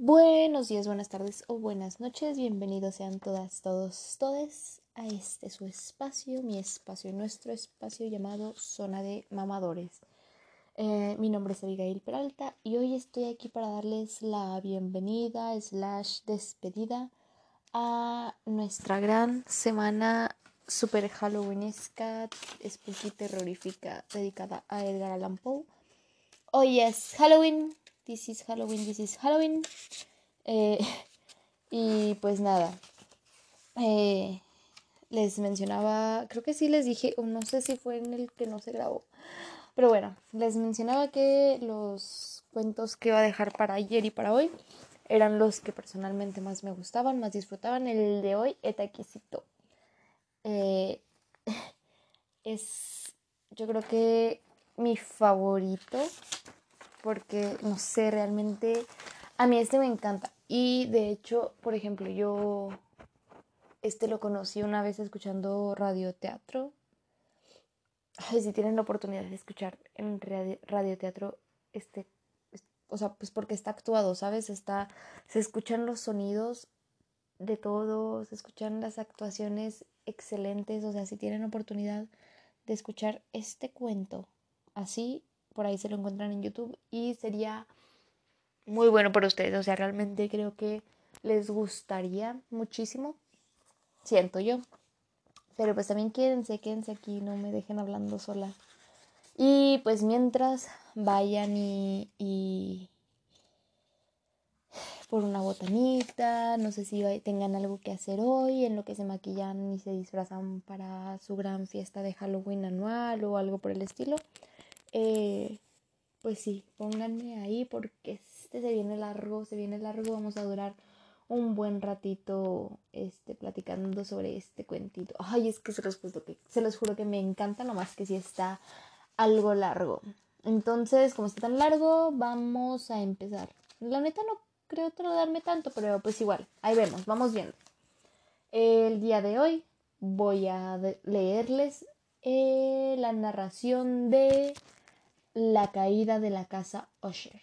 Buenos días, buenas tardes o buenas noches. Bienvenidos sean todas, todos, todes a este su espacio, mi espacio, nuestro espacio llamado Zona de Mamadores. Eh, mi nombre es Abigail Peralta y hoy estoy aquí para darles la bienvenida slash despedida a nuestra gran semana super halloweenesca, spooky, terrorífica, dedicada a Edgar Allan Poe. Hoy es Halloween, this is Halloween, this is Halloween. Eh, y pues nada, eh, les mencionaba, creo que sí les dije, no sé si fue en el que no se grabó, pero bueno, les mencionaba que los cuentos que iba a dejar para ayer y para hoy eran los que personalmente más me gustaban, más disfrutaban. El de hoy, Etaquisito. Eh, es, yo creo que mi favorito, porque no sé, realmente a mí este me encanta. Y de hecho, por ejemplo, yo este lo conocí una vez escuchando radioteatro. Ay, si tienen la oportunidad de escuchar en radioteatro, este, o sea, pues porque está actuado, ¿sabes? Está, se escuchan los sonidos de todo, se escuchan las actuaciones excelentes, o sea, si tienen oportunidad de escuchar este cuento así, por ahí se lo encuentran en YouTube y sería muy bueno para ustedes, o sea, realmente creo que les gustaría muchísimo, siento yo. Pero pues también quédense, quédense aquí, no me dejen hablando sola. Y pues mientras vayan y, y por una botanita, no sé si tengan algo que hacer hoy, en lo que se maquillan y se disfrazan para su gran fiesta de Halloween anual o algo por el estilo. Eh, pues sí, pónganme ahí porque este se viene largo, se viene largo, vamos a durar un buen ratito este platicando sobre este cuentito. Ay, es que se los juro que se los juro que me encanta, nomás que si está algo largo. Entonces, como está tan largo, vamos a empezar. La neta no creo darme tanto, pero pues igual, ahí vemos, vamos viendo. El día de hoy voy a leerles eh, la narración de La caída de la casa Usher.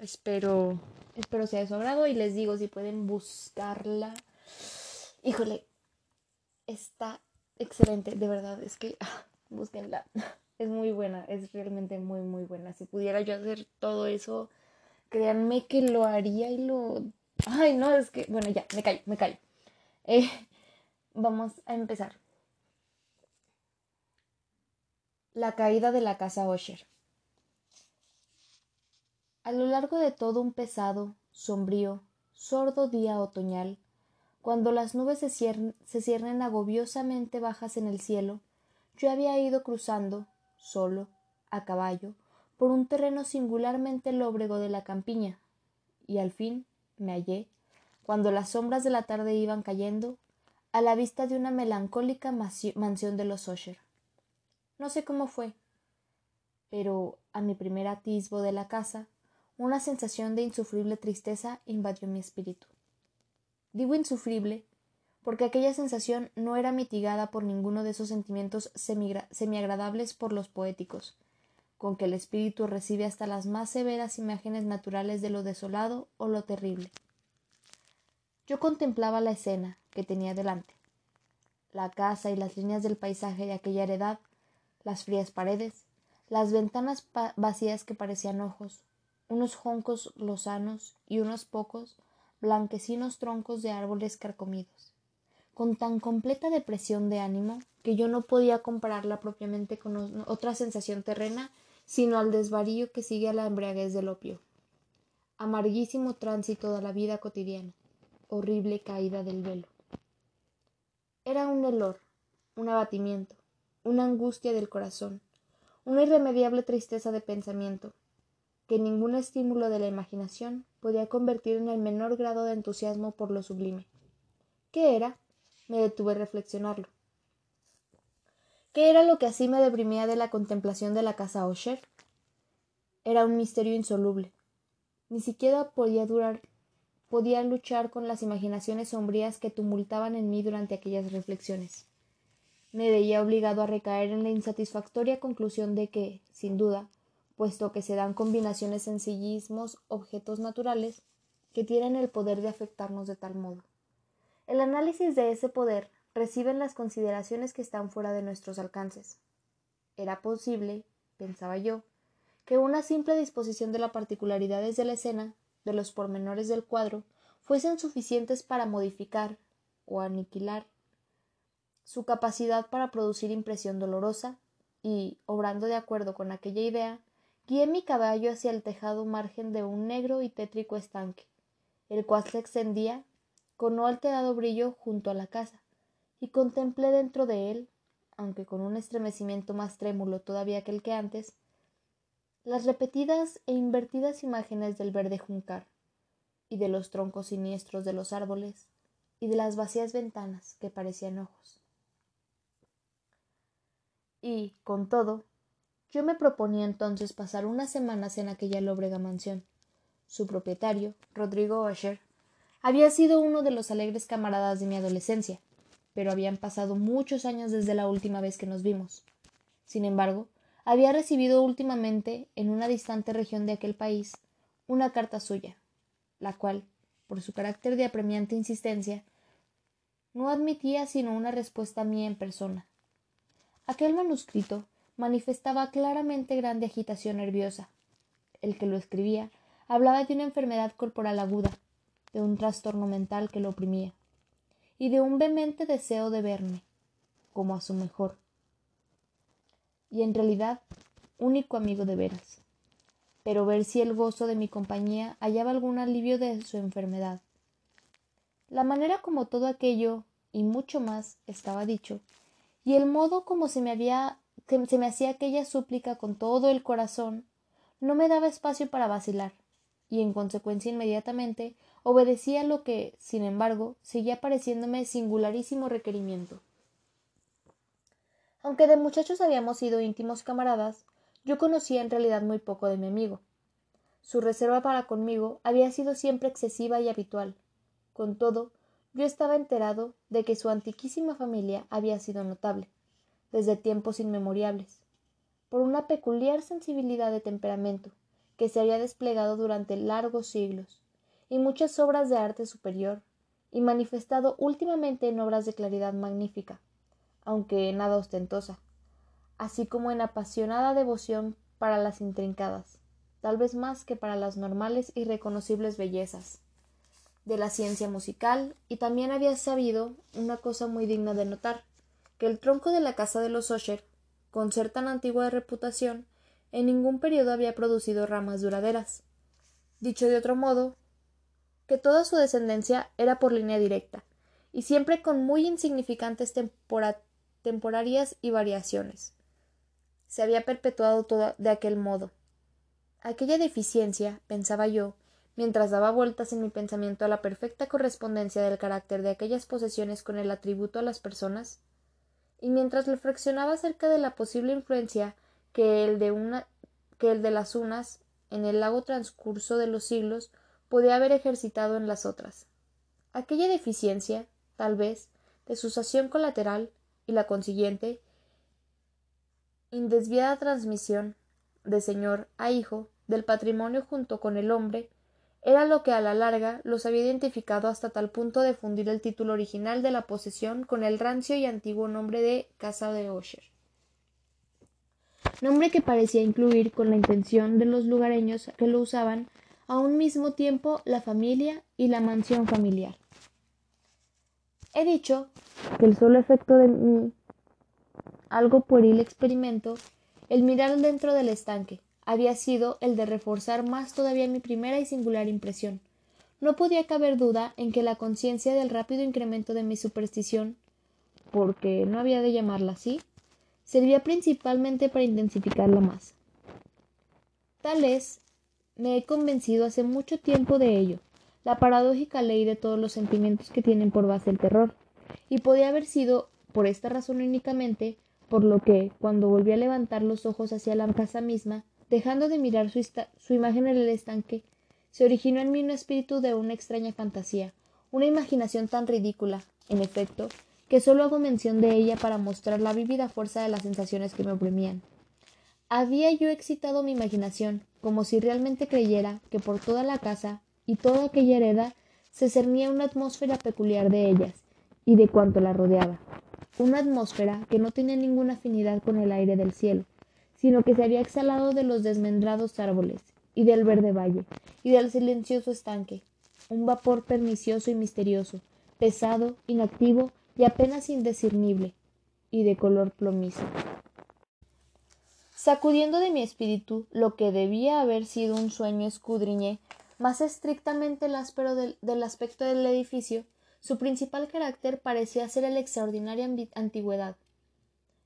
Espero, espero sea de su agrado y les digo si pueden buscarla. Híjole, está excelente, de verdad, es que ah, búsquenla. Es muy buena, es realmente muy, muy buena. Si pudiera yo hacer todo eso créanme que lo haría y lo... Ay, no, es que... Bueno, ya, me callo, me callo. Eh, vamos a empezar. La caída de la casa Osher. A lo largo de todo un pesado, sombrío, sordo día otoñal, cuando las nubes se, se ciernen agobiosamente bajas en el cielo, yo había ido cruzando, solo, a caballo, por un terreno singularmente lóbrego de la campiña, y al fin me hallé, cuando las sombras de la tarde iban cayendo, a la vista de una melancólica mansión de los Osher. No sé cómo fue, pero a mi primer atisbo de la casa, una sensación de insufrible tristeza invadió mi espíritu. Digo insufrible porque aquella sensación no era mitigada por ninguno de esos sentimientos semiagradables por los poéticos, con que el espíritu recibe hasta las más severas imágenes naturales de lo desolado o lo terrible. Yo contemplaba la escena que tenía delante, la casa y las líneas del paisaje de aquella heredad, las frías paredes, las ventanas vacías que parecían ojos, unos joncos lozanos y unos pocos blanquecinos troncos de árboles carcomidos, con tan completa depresión de ánimo que yo no podía compararla propiamente con otra sensación terrena sino al desvarío que sigue a la embriaguez del opio. Amarguísimo tránsito de la vida cotidiana, horrible caída del velo. Era un helor, un abatimiento, una angustia del corazón, una irremediable tristeza de pensamiento, que ningún estímulo de la imaginación podía convertir en el menor grado de entusiasmo por lo sublime. ¿Qué era? Me detuve a reflexionarlo. ¿Qué era lo que así me deprimía de la contemplación de la casa Osher? Era un misterio insoluble. Ni siquiera podía durar, podía luchar con las imaginaciones sombrías que tumultaban en mí durante aquellas reflexiones. Me veía obligado a recaer en la insatisfactoria conclusión de que, sin duda, puesto que se dan combinaciones sencillismos objetos naturales que tienen el poder de afectarnos de tal modo. El análisis de ese poder recibe las consideraciones que están fuera de nuestros alcances. Era posible, pensaba yo, que una simple disposición de las particularidades de la escena, de los pormenores del cuadro, fuesen suficientes para modificar o aniquilar su capacidad para producir impresión dolorosa, y, obrando de acuerdo con aquella idea, guié mi caballo hacia el tejado margen de un negro y tétrico estanque, el cual se extendía con no alterado brillo junto a la casa, y contemplé dentro de él, aunque con un estremecimiento más trémulo todavía que el que antes, las repetidas e invertidas imágenes del verde juncar, y de los troncos siniestros de los árboles, y de las vacías ventanas que parecían ojos. Y, con todo, yo me proponía entonces pasar unas semanas en aquella lóbrega mansión. Su propietario, Rodrigo Osher, había sido uno de los alegres camaradas de mi adolescencia, pero habían pasado muchos años desde la última vez que nos vimos. Sin embargo, había recibido últimamente, en una distante región de aquel país, una carta suya, la cual, por su carácter de apremiante insistencia, no admitía sino una respuesta mía en persona. Aquel manuscrito manifestaba claramente grande agitación nerviosa. El que lo escribía hablaba de una enfermedad corporal aguda, de un trastorno mental que lo oprimía, y de un vehemente deseo de verme, como a su mejor, y en realidad único amigo de veras, pero ver si el gozo de mi compañía hallaba algún alivio de su enfermedad. La manera como todo aquello, y mucho más, estaba dicho, y el modo como se me había se me hacía aquella súplica con todo el corazón, no me daba espacio para vacilar, y en consecuencia inmediatamente obedecía lo que, sin embargo, seguía pareciéndome singularísimo requerimiento. Aunque de muchachos habíamos sido íntimos camaradas, yo conocía en realidad muy poco de mi amigo. Su reserva para conmigo había sido siempre excesiva y habitual. Con todo, yo estaba enterado de que su antiquísima familia había sido notable, desde tiempos inmemoriales, por una peculiar sensibilidad de temperamento que se había desplegado durante largos siglos, y muchas obras de arte superior, y manifestado últimamente en obras de claridad magnífica, aunque nada ostentosa, así como en apasionada devoción para las intrincadas, tal vez más que para las normales y reconocibles bellezas de la ciencia musical, y también había sabido una cosa muy digna de notar, que el tronco de la casa de los Osher, con ser tan antigua de reputación, en ningún periodo había producido ramas duraderas. Dicho de otro modo, que toda su descendencia era por línea directa, y siempre con muy insignificantes temporarias y variaciones. Se había perpetuado todo de aquel modo. Aquella deficiencia, pensaba yo, mientras daba vueltas en mi pensamiento a la perfecta correspondencia del carácter de aquellas posesiones con el atributo a las personas, y mientras reflexionaba acerca de la posible influencia que el de una que el de las unas en el largo transcurso de los siglos podía haber ejercitado en las otras. Aquella deficiencia, tal vez, de sucesión colateral y la consiguiente indesviada transmisión de señor a hijo del patrimonio junto con el hombre era lo que a la larga los había identificado hasta tal punto de fundir el título original de la posesión con el rancio y antiguo nombre de Casa de Osher. Nombre que parecía incluir con la intención de los lugareños que lo usaban a un mismo tiempo la familia y la mansión familiar. He dicho que el solo efecto de mi algo pueril experimento, el mirar dentro del estanque, había sido el de reforzar más todavía mi primera y singular impresión. No podía caber duda en que la conciencia del rápido incremento de mi superstición, porque no había de llamarla así, servía principalmente para intensificarla más. Tal es, me he convencido hace mucho tiempo de ello, la paradójica ley de todos los sentimientos que tienen por base el terror, y podía haber sido, por esta razón únicamente, por lo que, cuando volví a levantar los ojos hacia la casa misma, dejando de mirar su, su imagen en el estanque, se originó en mí un espíritu de una extraña fantasía, una imaginación tan ridícula, en efecto, que solo hago mención de ella para mostrar la vívida fuerza de las sensaciones que me oprimían. había yo excitado mi imaginación, como si realmente creyera que por toda la casa y toda aquella hereda se cernía una atmósfera peculiar de ellas y de cuanto la rodeaba, una atmósfera que no tenía ninguna afinidad con el aire del cielo, sino que se había exhalado de los desmendrados árboles, y del verde valle, y del silencioso estanque, un vapor pernicioso y misterioso, pesado, inactivo y apenas indiscernible, y de color plomizo. Sacudiendo de mi espíritu lo que debía haber sido un sueño escudriñé más estrictamente el áspero del, aspecto del edificio, su principal carácter parecía ser la extraordinaria antigüedad,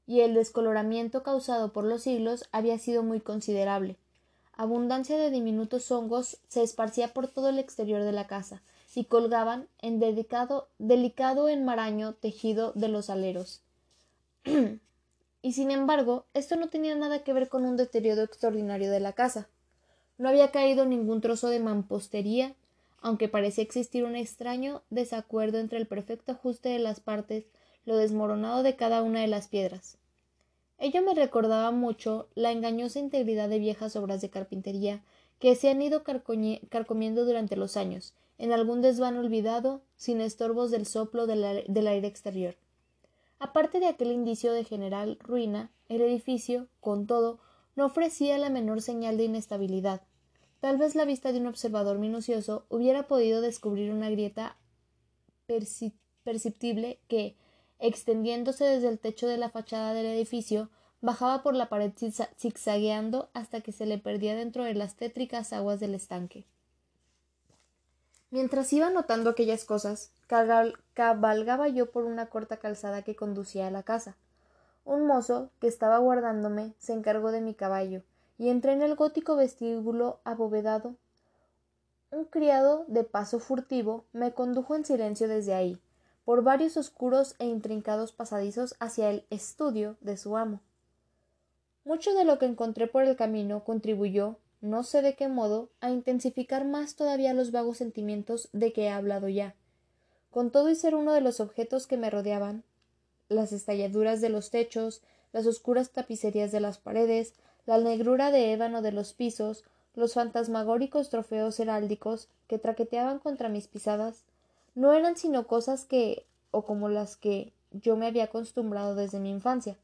y el descoloramiento causado por los siglos había sido muy considerable. Abundancia de diminutos hongos se esparcía por todo el exterior de la casa, y colgaban en delicado, delicado enmaraño tejido de los aleros. Y sin embargo, esto no tenía nada que ver con un deterioro extraordinario de la casa. No había caído ningún trozo de mampostería, aunque parecía existir un extraño desacuerdo entre el perfecto ajuste de las partes, lo desmoronado de cada una de las piedras. Ello me recordaba mucho la engañosa integridad de viejas obras de carpintería que se han ido carcomiendo durante los años, en algún desván olvidado, sin estorbos del soplo del aire exterior. Aparte de aquel indicio de general ruina, el edificio, con todo, no ofrecía la menor señal de inestabilidad. Tal vez la vista de un observador minucioso hubiera podido descubrir una grieta perceptible que, extendiéndose desde el techo de la fachada del edificio, bajaba por la pared zigzagueando hasta que se le perdía dentro de las tétricas aguas del estanque. Mientras iba notando aquellas cosas, cabalgaba yo por una corta calzada que conducía a la casa. Un mozo, que estaba guardándome, se encargó de mi caballo, y entré en el gótico vestíbulo abovedado. Un criado, de paso furtivo, me condujo en silencio desde ahí, por varios oscuros e intrincados pasadizos hacia el estudio de su amo. Mucho de lo que encontré por el camino contribuyó, no sé de qué modo, a intensificar más todavía los vagos sentimientos de que he hablado ya. Con todo y ser uno de los objetos que me rodeaban, las estalladuras de los techos, las oscuras tapicerías de las paredes, la negrura de ébano de los pisos, los fantasmagóricos trofeos heráldicos que traqueteaban contra mis pisadas, no eran sino cosas que, o como las que yo me había acostumbrado desde mi infancia.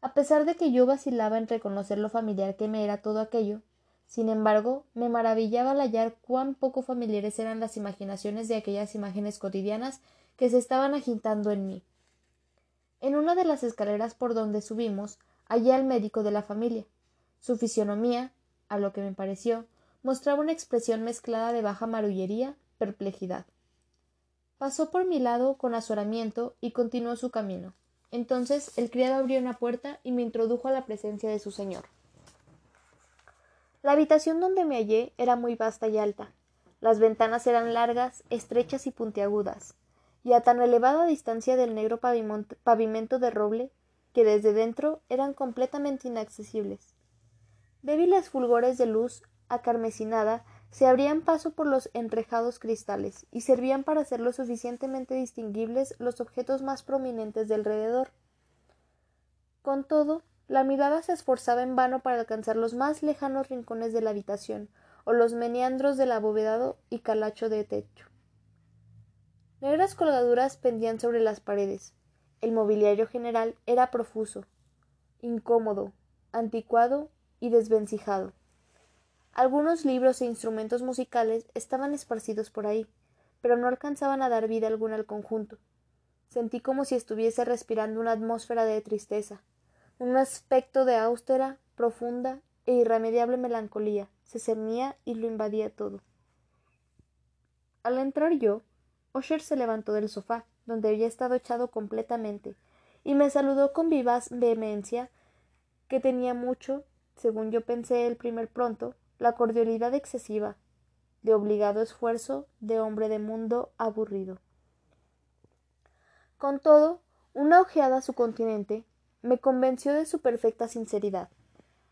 A pesar de que yo vacilaba en reconocer lo familiar que me era todo aquello, sin embargo, me maravillaba al hallar cuán poco familiares eran las imaginaciones de aquellas imágenes cotidianas que se estaban agitando en mí. En una de las escaleras por donde subimos, hallé al médico de la familia. Su fisionomía, a lo que me pareció, mostraba una expresión mezclada de baja marullería, perplejidad. Pasó por mi lado con azoramiento y continuó su camino. Entonces el criado abrió una puerta y me introdujo a la presencia de su señor. La habitación donde me hallé era muy vasta y alta. Las ventanas eran largas, estrechas y puntiagudas, y a tan elevada distancia del negro pavimento de roble que desde dentro eran completamente inaccesibles. Débiles fulgores de luz acarmesinada se abrían paso por los enrejados cristales y servían para hacer lo suficientemente distinguibles los objetos más prominentes de alrededor. Con todo, la mirada se esforzaba en vano para alcanzar los más lejanos rincones de la habitación o los meneandros del abovedado y calacho de techo. Negras colgaduras pendían sobre las paredes. El mobiliario general era profuso, incómodo, anticuado y desvencijado. Algunos libros e instrumentos musicales estaban esparcidos por ahí, pero no alcanzaban a dar vida alguna al conjunto. Sentí como si estuviese respirando una atmósfera de tristeza, un aspecto de austera, profunda e irremediable melancolía se cernía y lo invadía todo. Al entrar yo, Osher se levantó del sofá, donde había estado echado completamente, y me saludó con vivaz vehemencia, que tenía mucho, según yo pensé el primer pronto, la cordialidad excesiva, de obligado esfuerzo de hombre de mundo aburrido. Con todo, una ojeada a su continente me convenció de su perfecta sinceridad.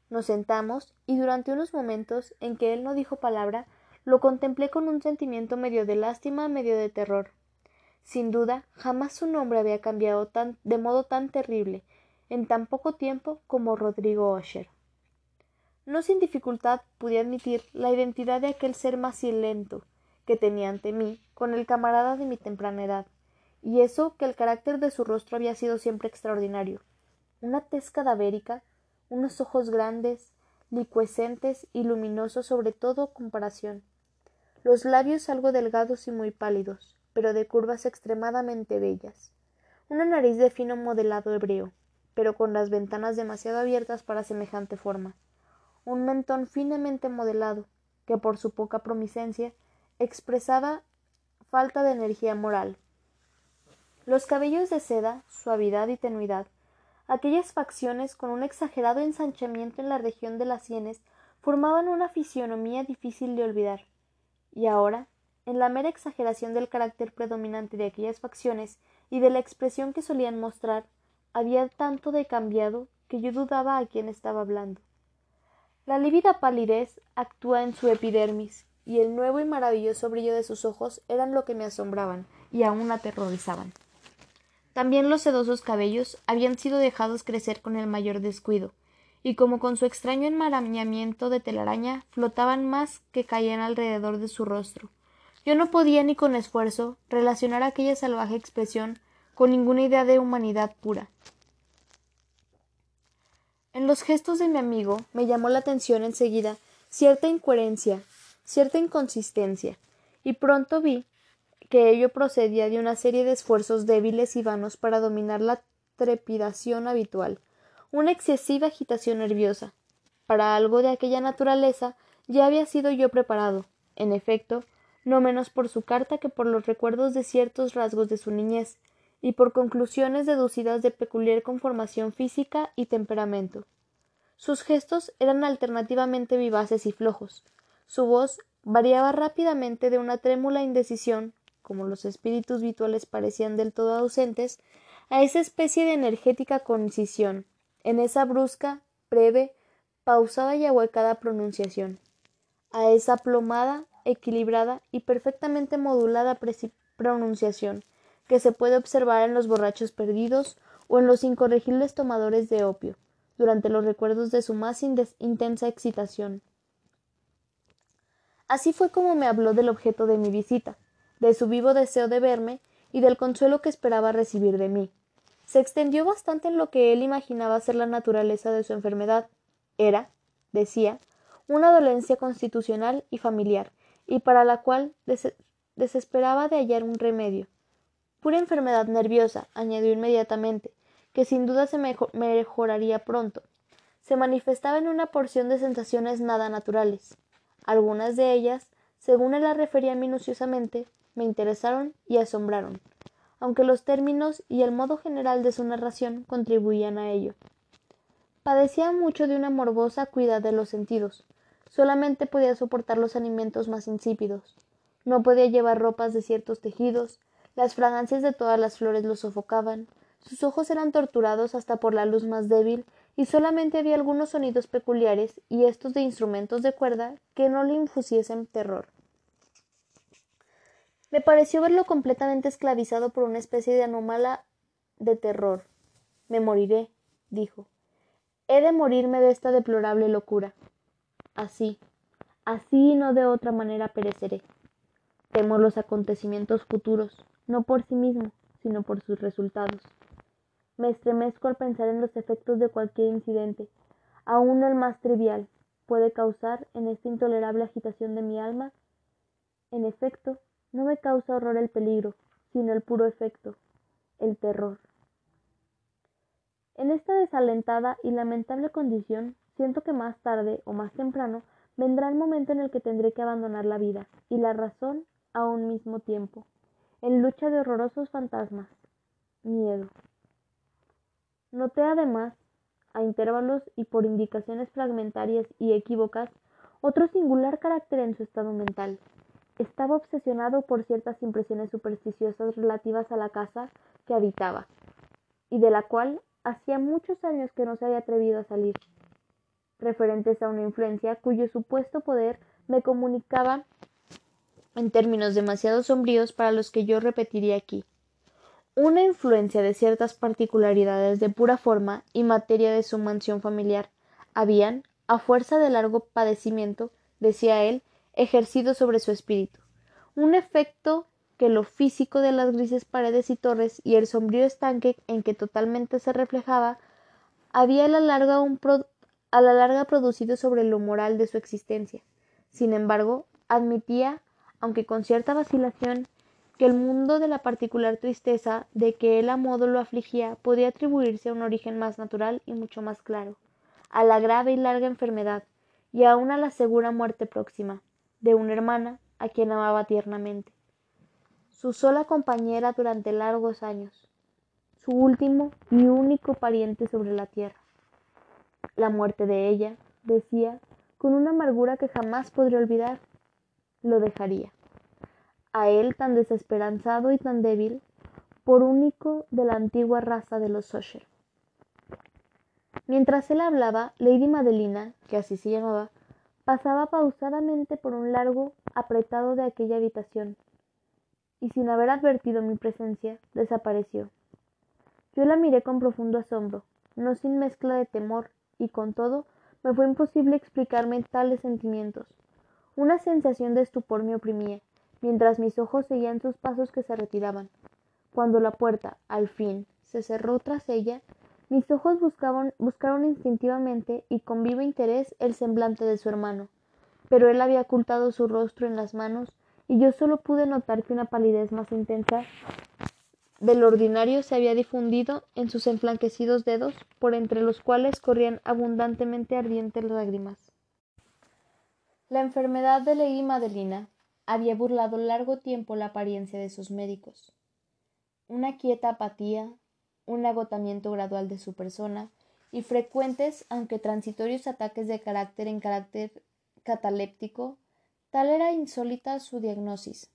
Nos sentamos y durante unos momentos en que él no dijo palabra, lo contemplé con un sentimiento medio de lástima, medio de terror. Sin duda, jamás su nombre había cambiado tan, de modo tan terrible en tan poco tiempo como Rodrigo Osher. No sin dificultad pude admitir la identidad de aquel ser macilento que tenía ante mí con el camarada de mi temprana edad, y eso que el carácter de su rostro había sido siempre extraordinario. Una tez cadavérica, unos ojos grandes, licuescentes y luminosos sobre todo comparación, los labios algo delgados y muy pálidos, pero de curvas extremadamente bellas, una nariz de fino modelado hebreo, pero con las ventanas demasiado abiertas para semejante forma, un mentón finamente modelado, que por su poca promisencia expresaba falta de energía moral. Los cabellos de seda, suavidad y tenuidad, aquellas facciones con un exagerado ensanchamiento en la región de las sienes, formaban una fisionomía difícil de olvidar. Y ahora, en la mera exageración del carácter predominante de aquellas facciones y de la expresión que solían mostrar, había tanto de cambiado que yo dudaba a quién estaba hablando. La lívida palidez actúa en su epidermis, y el nuevo y maravilloso brillo de sus ojos eran lo que me asombraban y aún aterrorizaban. También los sedosos cabellos habían sido dejados crecer con el mayor descuido, y como con su extraño enmarañamiento de telaraña flotaban más que caían alrededor de su rostro. Yo no podía ni con esfuerzo relacionar aquella salvaje expresión con ninguna idea de humanidad pura. En los gestos de mi amigo me llamó la atención enseguida cierta incoherencia, cierta inconsistencia, y pronto vi que ello procedía de una serie de esfuerzos débiles y vanos para dominar la trepidación habitual, una excesiva agitación nerviosa. Para algo de aquella naturaleza ya había sido yo preparado, en efecto, no menos por su carta que por los recuerdos de ciertos rasgos de su niñez, y por conclusiones deducidas de peculiar conformación física y temperamento. Sus gestos eran alternativamente vivaces y flojos. Su voz variaba rápidamente de una trémula indecisión, como los espíritus virtuales parecían del todo ausentes, a esa especie de energética concisión, en esa brusca, breve, pausada y ahuecada pronunciación, a esa plomada, equilibrada y perfectamente modulada pronunciación, que se puede observar en los borrachos perdidos o en los incorregibles tomadores de opio, durante los recuerdos de su más intensa excitación. Así fue como me habló del objeto de mi visita, de su vivo deseo de verme y del consuelo que esperaba recibir de mí. Se extendió bastante en lo que él imaginaba ser la naturaleza de su enfermedad. Era, decía, una dolencia constitucional y familiar, y para la cual desesperaba de hallar un remedio. Pura enfermedad nerviosa, añadió inmediatamente, que sin duda se mejoraría pronto. Se manifestaba en una porción de sensaciones nada naturales. Algunas de ellas, según él las refería minuciosamente, me interesaron y asombraron, aunque los términos y el modo general de su narración contribuían a ello. Padecía mucho de una morbosa cuidad de los sentidos. Solamente podía soportar los alimentos más insípidos. No podía llevar ropas de ciertos tejidos, las fragancias de todas las flores lo sofocaban, sus ojos eran torturados hasta por la luz más débil, y solamente había algunos sonidos peculiares, y estos de instrumentos de cuerda, que no le infusiesen terror. Me pareció verlo completamente esclavizado por una especie de anómala de terror. Me moriré, dijo. He de morirme de esta deplorable locura. Así, así y no de otra manera pereceré. Temo los acontecimientos futuros, no por sí mismo, sino por sus resultados. Me estremezco al pensar en los efectos de cualquier incidente, aun el más trivial, puede causar en esta intolerable agitación de mi alma. En efecto, no me causa horror el peligro, sino el puro efecto, el terror. En esta desalentada y lamentable condición, siento que más tarde o más temprano vendrá el momento en el que tendré que abandonar la vida y la razón a un mismo tiempo en lucha de horrorosos fantasmas. Miedo. Noté además, a intervalos y por indicaciones fragmentarias y equívocas, otro singular carácter en su estado mental. Estaba obsesionado por ciertas impresiones supersticiosas relativas a la casa que habitaba, y de la cual hacía muchos años que no se había atrevido a salir, referentes a una influencia cuyo supuesto poder me comunicaba en términos demasiado sombríos para los que yo repetiría aquí. Una influencia de ciertas particularidades de pura forma y materia de su mansión familiar habían, a fuerza de largo padecimiento, decía él, ejercido sobre su espíritu. Un efecto que lo físico de las grises paredes y torres y el sombrío estanque en que totalmente se reflejaba había a la larga, un a la larga producido sobre lo moral de su existencia. Sin embargo, admitía, aunque con cierta vacilación, que el mundo de la particular tristeza de que él a modo lo afligía podía atribuirse a un origen más natural y mucho más claro, a la grave y larga enfermedad, y aun a la segura muerte próxima, de una hermana a quien amaba tiernamente su sola compañera durante largos años, su último y único pariente sobre la tierra. La muerte de ella, decía, con una amargura que jamás podría olvidar, lo dejaría. A él tan desesperanzado y tan débil, por único de la antigua raza de los Sosher. Mientras él hablaba, Lady Madelina, que así se llamaba, pasaba pausadamente por un largo apretado de aquella habitación, y sin haber advertido mi presencia, desapareció. Yo la miré con profundo asombro, no sin mezcla de temor, y con todo me fue imposible explicarme tales sentimientos. Una sensación de estupor me oprimía, mientras mis ojos seguían sus pasos que se retiraban. Cuando la puerta, al fin, se cerró tras ella, mis ojos buscaron instintivamente y con vivo interés el semblante de su hermano, pero él había ocultado su rostro en las manos y yo solo pude notar que una palidez más intensa del ordinario se había difundido en sus enflanquecidos dedos, por entre los cuales corrían abundantemente ardientes lágrimas. La enfermedad de Lady Madelina había burlado largo tiempo la apariencia de sus médicos. Una quieta apatía, un agotamiento gradual de su persona y frecuentes, aunque transitorios ataques de carácter en carácter cataléptico Tal era insólita su diagnosis.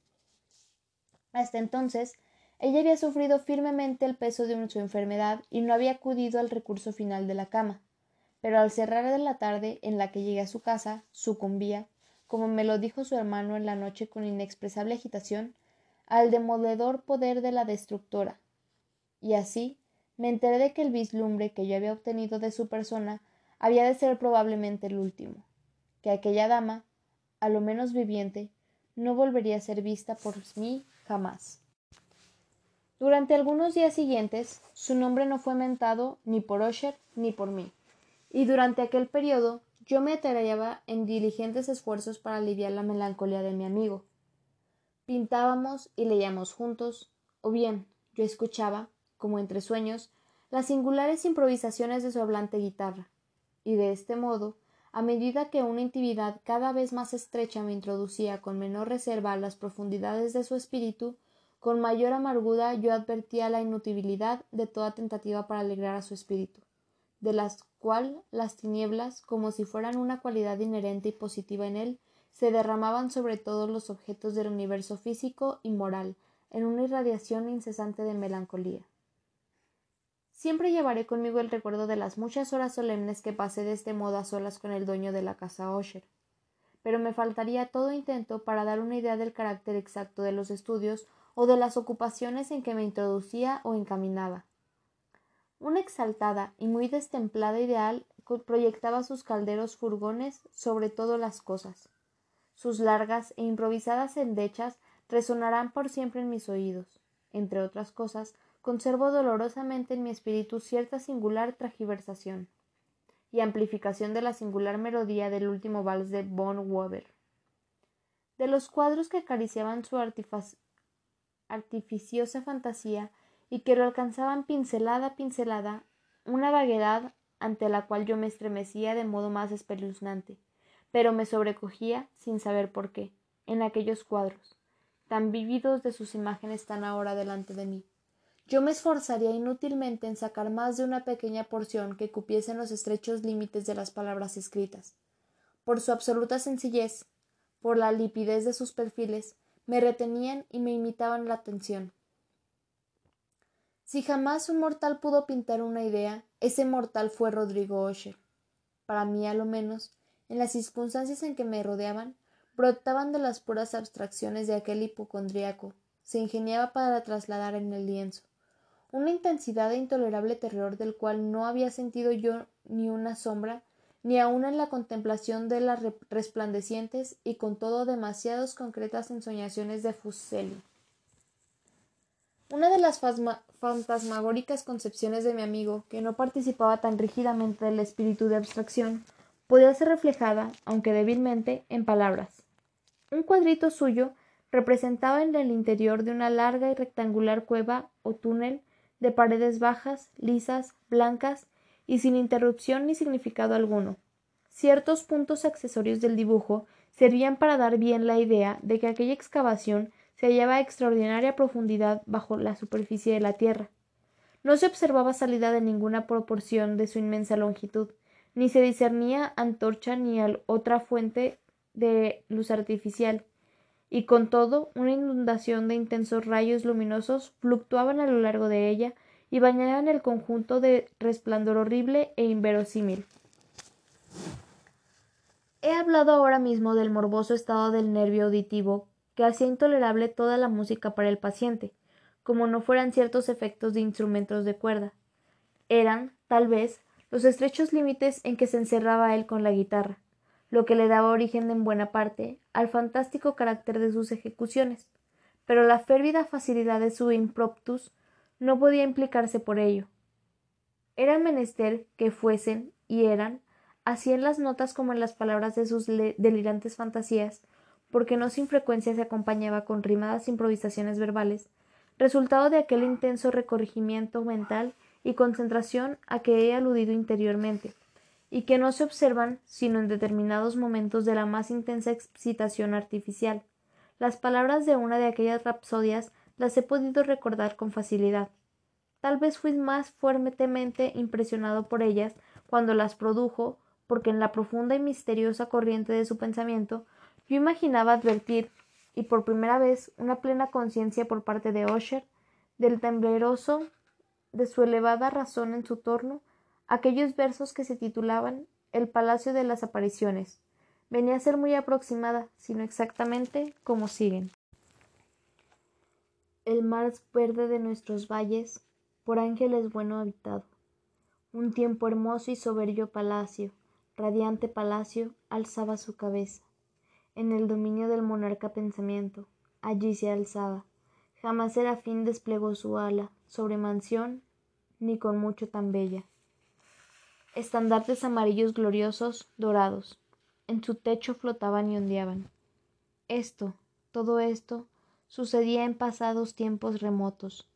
Hasta entonces, ella había sufrido firmemente el peso de su enfermedad y no había acudido al recurso final de la cama. Pero al cerrar de la tarde en la que llegué a su casa, sucumbía, como me lo dijo su hermano en la noche con inexpresable agitación, al demoledor poder de la destructora. Y así me enteré de que el vislumbre que yo había obtenido de su persona había de ser probablemente el último, que aquella dama a lo menos viviente, no volvería a ser vista por mí jamás. Durante algunos días siguientes, su nombre no fue mentado ni por Osher ni por mí, y durante aquel periodo yo me atareaba en diligentes esfuerzos para aliviar la melancolía de mi amigo. Pintábamos y leíamos juntos, o bien yo escuchaba, como entre sueños, las singulares improvisaciones de su hablante guitarra, y de este modo a medida que una intimidad cada vez más estrecha me introducía con menor reserva a las profundidades de su espíritu, con mayor amargura yo advertía la inutilidad de toda tentativa para alegrar a su espíritu, de las cual las tinieblas, como si fueran una cualidad inherente y positiva en él, se derramaban sobre todos los objetos del universo físico y moral, en una irradiación incesante de melancolía. Siempre llevaré conmigo el recuerdo de las muchas horas solemnes que pasé de este modo a solas con el dueño de la casa Osher. Pero me faltaría todo intento para dar una idea del carácter exacto de los estudios o de las ocupaciones en que me introducía o encaminaba. Una exaltada y muy destemplada ideal proyectaba sus calderos furgones sobre todas las cosas. Sus largas e improvisadas endechas resonarán por siempre en mis oídos. Entre otras cosas, conservo dolorosamente en mi espíritu cierta singular tragiversación y amplificación de la singular melodía del último vals de Von Weber. De los cuadros que acariciaban su artificiosa fantasía y que lo alcanzaban pincelada a pincelada, una vaguedad ante la cual yo me estremecía de modo más espeluznante, pero me sobrecogía sin saber por qué, en aquellos cuadros, tan vívidos de sus imágenes tan ahora delante de mí. Yo me esforzaría inútilmente en sacar más de una pequeña porción que cupiese en los estrechos límites de las palabras escritas. Por su absoluta sencillez, por la lipidez de sus perfiles, me retenían y me imitaban la atención. Si jamás un mortal pudo pintar una idea, ese mortal fue Rodrigo Osher. Para mí, a lo menos, en las circunstancias en que me rodeaban, brotaban de las puras abstracciones de aquel hipocondríaco, se ingeniaba para trasladar en el lienzo una intensidad de intolerable terror del cual no había sentido yo ni una sombra, ni aun en la contemplación de las resplandecientes y con todo demasiados concretas ensoñaciones de Fuseli. Una de las fantasmagóricas concepciones de mi amigo, que no participaba tan rígidamente del espíritu de abstracción, podía ser reflejada, aunque débilmente, en palabras. Un cuadrito suyo representaba en el interior de una larga y rectangular cueva o túnel de paredes bajas, lisas, blancas y sin interrupción ni significado alguno. Ciertos puntos accesorios del dibujo servían para dar bien la idea de que aquella excavación se hallaba a extraordinaria profundidad bajo la superficie de la tierra. No se observaba salida de ninguna proporción de su inmensa longitud, ni se discernía antorcha ni otra fuente de luz artificial, y con todo una inundación de intensos rayos luminosos fluctuaban a lo largo de ella y bañaban el conjunto de resplandor horrible e inverosímil. He hablado ahora mismo del morboso estado del nervio auditivo que hacía intolerable toda la música para el paciente, como no fueran ciertos efectos de instrumentos de cuerda. Eran, tal vez, los estrechos límites en que se encerraba él con la guitarra, lo que le daba origen en buena parte al fantástico carácter de sus ejecuciones, pero la férvida facilidad de su impromptus no podía implicarse por ello. Era menester que fuesen, y eran, así en las notas como en las palabras de sus delirantes fantasías, porque no sin frecuencia se acompañaba con rimadas improvisaciones verbales, resultado de aquel intenso recorrigimiento mental y concentración a que he aludido interiormente, y que no se observan sino en determinados momentos de la más intensa excitación artificial. Las palabras de una de aquellas rapsodias las he podido recordar con facilidad. Tal vez fui más fuertemente impresionado por ellas cuando las produjo, porque en la profunda y misteriosa corriente de su pensamiento yo imaginaba advertir, y por primera vez, una plena conciencia por parte de Osher del tembloroso de su elevada razón en su torno, aquellos versos que se titulaban El Palacio de las Apariciones. Venía a ser muy aproximada, sino exactamente como siguen. El mar verde de nuestros valles, por ángeles bueno habitado. Un tiempo hermoso y soberbio palacio, radiante palacio, alzaba su cabeza. En el dominio del monarca pensamiento, allí se alzaba. Jamás Serafín desplegó su ala sobre mansión, ni con mucho tan bella. Estandartes amarillos gloriosos, dorados, en su techo flotaban y ondeaban. Esto, todo esto, sucedía en pasados tiempos remotos,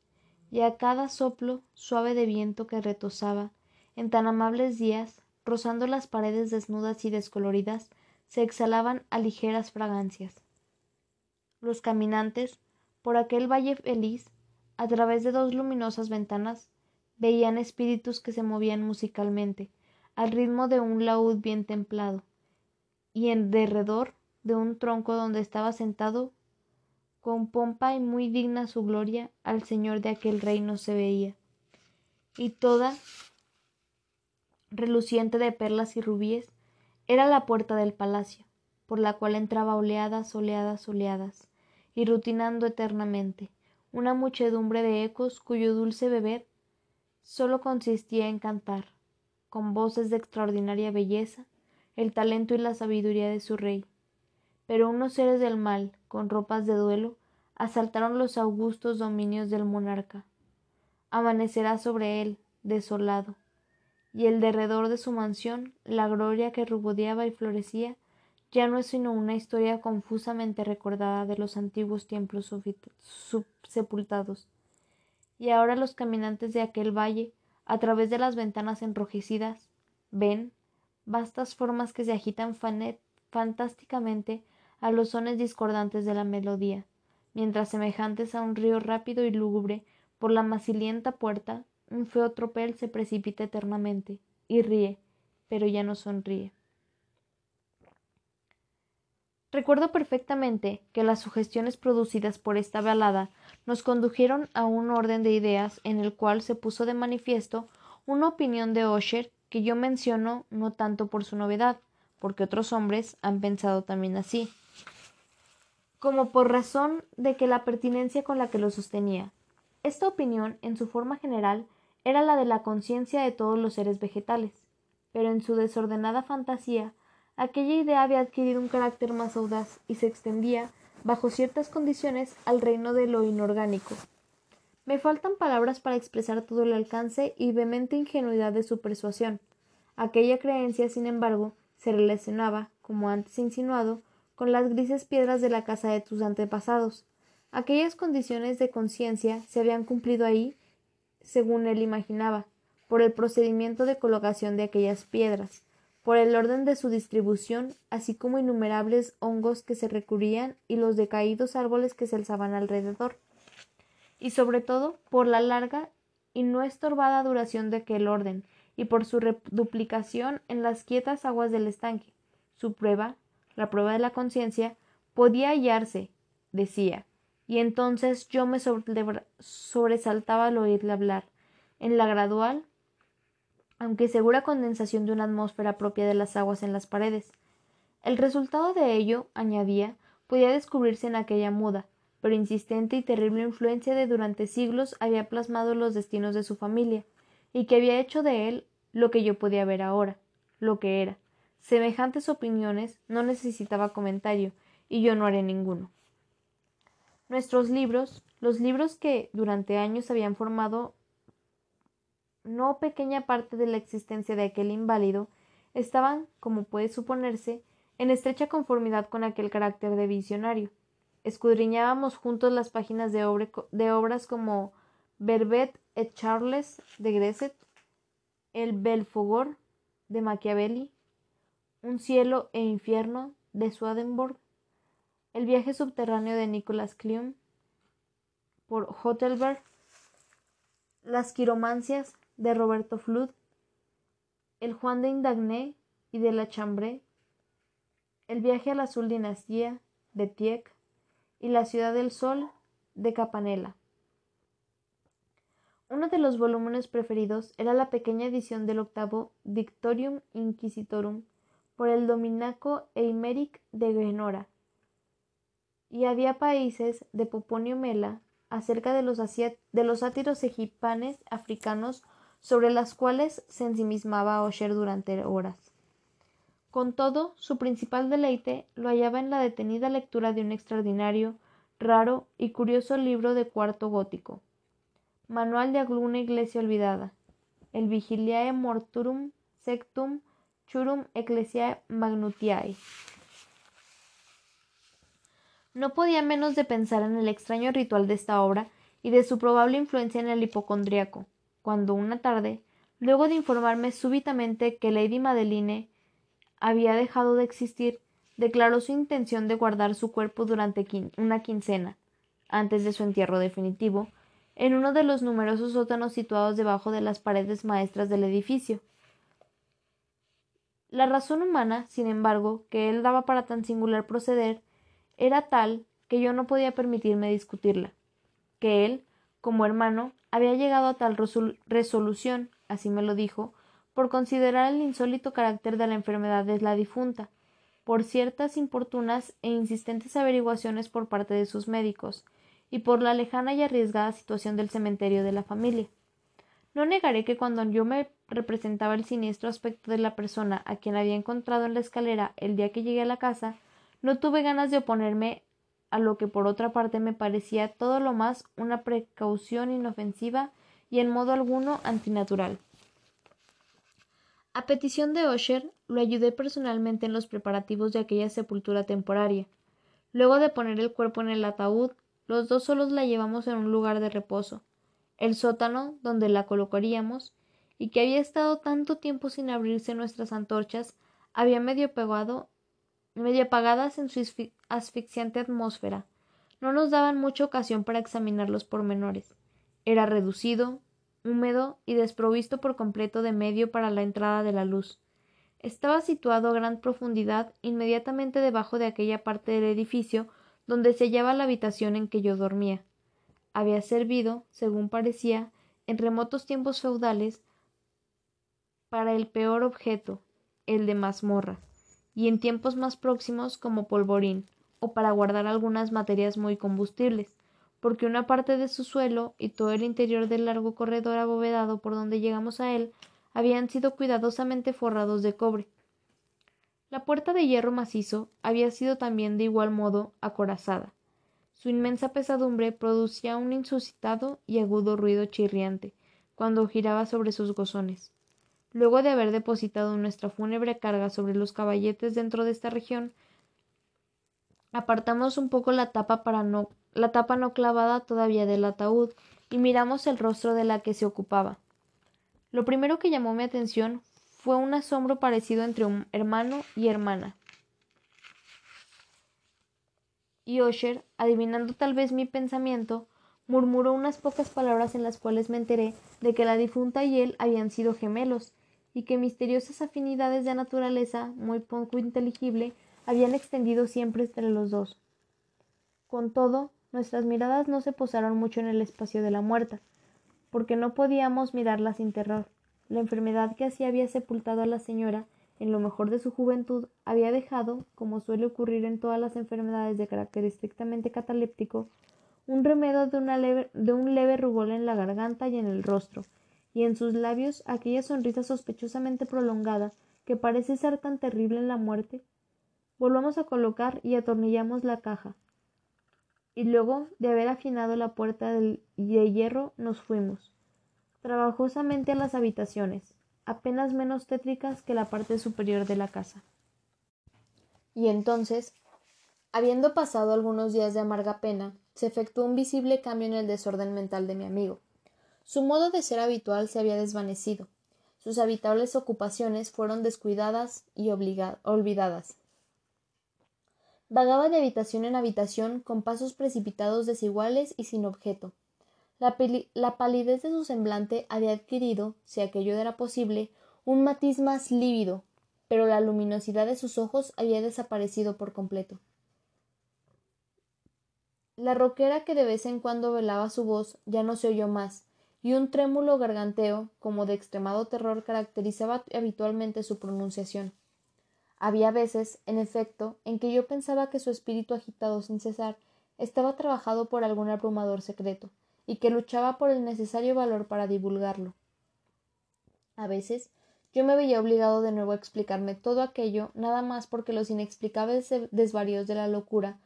y a cada soplo suave de viento que retosaba, en tan amables días, rozando las paredes desnudas y descoloridas, se exhalaban a ligeras fragancias. Los caminantes, por aquel valle feliz, a través de dos luminosas ventanas, veían espíritus que se movían musicalmente, al ritmo de un laúd bien templado, y en derredor de un tronco donde estaba sentado con pompa y muy digna su gloria al señor de aquel reino se veía, y toda reluciente de perlas y rubíes, era la puerta del palacio, por la cual entraba oleadas, oleadas, oleadas, y rutinando eternamente, una muchedumbre de ecos cuyo dulce beber sólo consistía en cantar, con voces de extraordinaria belleza, el talento y la sabiduría de su rey, pero unos seres del mal, con ropas de duelo, asaltaron los augustos dominios del monarca. Amanecerá sobre él, desolado, y el derredor de su mansión, la gloria que rubodeaba y florecía, ya no es sino una historia confusamente recordada de los antiguos templos sepultados. Y ahora los caminantes de aquel valle, a través de las ventanas enrojecidas, ven vastas formas que se agitan fantásticamente a los sones discordantes de la melodía, mientras semejantes a un río rápido y lúgubre por la macilienta puerta, un feo tropel se precipita eternamente, y ríe, pero ya no sonríe. Recuerdo perfectamente que las sugestiones producidas por esta balada nos condujeron a un orden de ideas en el cual se puso de manifiesto una opinión de Osher que yo menciono no tanto por su novedad, porque otros hombres han pensado también así, como por razón de que la pertinencia con la que lo sostenía. Esta opinión, en su forma general, era la de la conciencia de todos los seres vegetales. pero en su desordenada fantasía aquella idea había adquirido un carácter más audaz y se extendía, bajo ciertas condiciones, al reino de lo inorgánico. Me faltan palabras para expresar todo el alcance y vehemente ingenuidad de su persuasión. Aquella creencia, sin embargo, se relacionaba, como antes insinuado, con las grises piedras de la casa de tus antepasados. Aquellas condiciones de conciencia se habían cumplido ahí, según él imaginaba, por el procedimiento de colocación de aquellas piedras, por el orden de su distribución, así como innumerables hongos que se recurrían y los decaídos árboles que se alzaban alrededor, y sobre todo por la larga y no estorbada duración de aquel orden, y por su reduplicación en las quietas aguas del estanque. Su prueba, la prueba de la conciencia, podía hallarse, decía, y entonces yo me sobresaltaba al oírle hablar, en la gradual aunque segura condensación de una atmósfera propia de las aguas en las paredes. El resultado de ello, añadía, podía descubrirse en aquella muda, pero insistente y terrible influencia de durante siglos había plasmado los destinos de su familia, y que había hecho de él lo que yo podía ver ahora, lo que era. Semejantes opiniones no necesitaba comentario, y yo no haré ninguno. Nuestros libros, los libros que durante años habían formado no pequeña parte de la existencia de aquel inválido, estaban, como puede suponerse, en estrecha conformidad con aquel carácter de visionario. Escudriñábamos juntos las páginas de, obras como Verbet et Charles de Gresset, El Belfogor de Machiavelli, Un cielo e infierno de Swedenborg, El viaje subterráneo de Nicolas Klein por Hotelberg, Las quiromancias de Roberto Flood, El Juan de Indagné y de la Chambre, El viaje a la azul dinastía de Tieck y La ciudad del sol de Capanela. Uno de los volúmenes preferidos era la pequeña edición del octavo Dictorium Inquisitorum por el Dominaco Eimeric de Genora. Y había países de Poponio Mela acerca de los, de los sátiros egiptanes africanos sobre las cuales se ensimismaba Osher durante horas. Con todo, su principal deleite lo hallaba en la detenida lectura de un extraordinario, raro y curioso libro de cuarto gótico, Manual de alguna iglesia olvidada, el Vigiliae Morturum Sectum Churum Ecclesiae Magnutiae. No podía menos de pensar en el extraño ritual de esta obra y de su probable influencia en el hipocondriaco, cuando una tarde, luego de informarme súbitamente que Lady Madeline había dejado de existir, declaró su intención de guardar su cuerpo durante una quincena, antes de su entierro definitivo, en uno de los numerosos sótanos situados debajo de las paredes maestras del edificio. La razón humana, sin embargo, que él daba para tan singular proceder, era tal que yo no podía permitirme discutirla, que él, como hermano, había llegado a tal resolución, así me lo dijo, por considerar el insólito carácter de la enfermedad de la difunta, por ciertas importunas e insistentes averiguaciones por parte de sus médicos, y por la lejana y arriesgada situación del cementerio de la familia. No negaré que cuando yo me representaba el siniestro aspecto de la persona a quien había encontrado en la escalera el día que llegué a la casa, no tuve ganas de oponerme a lo que por otra parte me parecía todo lo más una precaución inofensiva y en modo alguno antinatural. A petición de Osher, lo ayudé personalmente en los preparativos de aquella sepultura temporaria. Luego de poner el cuerpo en el ataúd, los dos solos la llevamos en un lugar de reposo, el sótano donde la colocaríamos, y que había estado tanto tiempo sin abrirse nuestras antorchas, había medio pegado medio apagadas en su asfixiante atmósfera, no nos daban mucha ocasión para examinar los pormenores. Era reducido, húmedo y desprovisto por completo de medio para la entrada de la luz. Estaba situado a gran profundidad inmediatamente debajo de aquella parte del edificio donde se hallaba la habitación en que yo dormía. Había servido, según parecía, en remotos tiempos feudales, para el peor objeto, el de mazmorra y en tiempos más próximos como polvorín, o para guardar algunas materias muy combustibles, porque una parte de su suelo y todo el interior del largo corredor abovedado por donde llegamos a él habían sido cuidadosamente forrados de cobre. La puerta de hierro macizo había sido también de igual modo acorazada. Su inmensa pesadumbre producía un insuscitado y agudo ruido chirriante cuando giraba sobre sus gozones. Luego de haber depositado nuestra fúnebre carga sobre los caballetes dentro de esta región, apartamos un poco la tapa para no la tapa no clavada todavía del ataúd y miramos el rostro de la que se ocupaba. Lo primero que llamó mi atención fue un asombro parecido entre un hermano y hermana. Y Osher, adivinando tal vez mi pensamiento, murmuró unas pocas palabras en las cuales me enteré de que la difunta y él habían sido gemelos, y que misteriosas afinidades de naturaleza muy poco inteligible habían extendido siempre entre los dos. Con todo, nuestras miradas no se posaron mucho en el espacio de la muerta, porque no podíamos mirarla sin terror. La enfermedad que así había sepultado a la señora en lo mejor de su juventud había dejado, como suele ocurrir en todas las enfermedades de carácter estrictamente cataléptico, un remedio de, de un leve rubor en la garganta y en el rostro, y en sus labios aquella sonrisa sospechosamente prolongada que parece ser tan terrible en la muerte. Volvamos a colocar y atornillamos la caja, y luego de haber afinado la puerta de hierro nos fuimos trabajosamente a las habitaciones, apenas menos tétricas que la parte superior de la casa. Y entonces, habiendo pasado algunos días de amarga pena, se efectuó un visible cambio en el desorden mental de mi amigo. Su modo de ser habitual se había desvanecido. Sus habitables ocupaciones fueron descuidadas y olvidadas. Vagaba de habitación en habitación con pasos precipitados desiguales y sin objeto. La, la, palidez de su semblante había adquirido, si aquello era posible, un matiz más lívido, pero la luminosidad de sus ojos había desaparecido por completo. La roquera que de vez en cuando velaba su voz ya no se oyó más, y un trémulo garganteo, como de extremado terror, caracterizaba habitualmente su pronunciación. Había veces, en efecto, en que yo pensaba que su espíritu agitado sin cesar estaba trabajado por algún abrumador secreto, y que luchaba por el necesario valor para divulgarlo. A veces yo me veía obligado de nuevo a explicarme todo aquello, nada más porque los inexplicables desvaríos de la locura,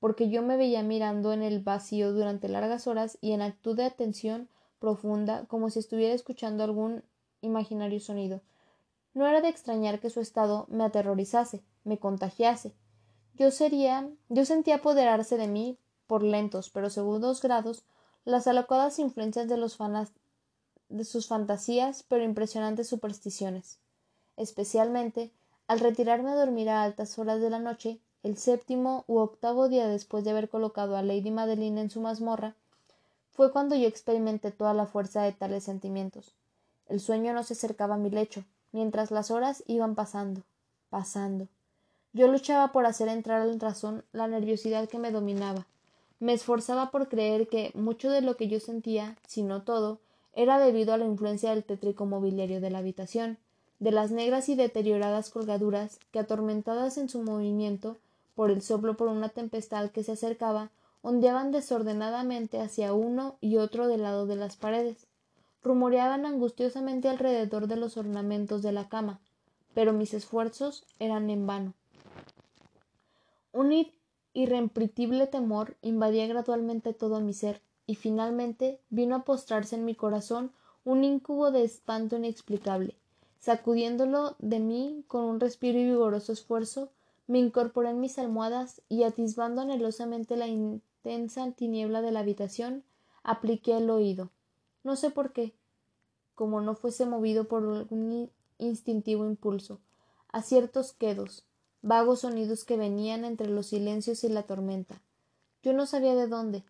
porque yo me veía mirando en el vacío durante largas horas y en actitud de atención profunda, como si estuviera escuchando algún imaginario sonido, no era de extrañar que su estado me aterrorizase, me contagiase. Yo sería, yo sentía apoderarse de mí, por lentos pero segundos grados, las alocadas influencias de, los de sus fantasías pero impresionantes supersticiones. Especialmente, al retirarme a dormir a altas horas de la noche, el séptimo u octavo día después de haber colocado a Lady Madeline en su mazmorra, fue cuando yo experimenté toda la fuerza de tales sentimientos. El sueño no se acercaba a mi lecho, mientras las horas iban pasando, pasando. Yo luchaba por hacer entrar en razón la nerviosidad que me dominaba. Me esforzaba por creer que mucho de lo que yo sentía, si no todo, era debido a la influencia del tétrico mobiliario de la habitación, de las negras y deterioradas colgaduras que, atormentadas en su movimiento por el soplo por una tempestad que se acercaba, ondeaban desordenadamente hacia uno y otro del lado de las paredes rumoreaban angustiosamente alrededor de los ornamentos de la cama, pero mis esfuerzos eran en vano. Un irrempritible temor invadía gradualmente todo mi ser, y finalmente vino a postrarse en mi corazón un incubo de espanto inexplicable. Sacudiéndolo de mí con un respiro y vigoroso esfuerzo, me incorporé en mis almohadas y atisbando anhelosamente la intensa tiniebla de la habitación, apliqué el oído no sé por qué, como no fuese movido por algún instintivo impulso, a ciertos quedos, vagos sonidos que venían entre los silencios y la tormenta. Yo no sabía de dónde.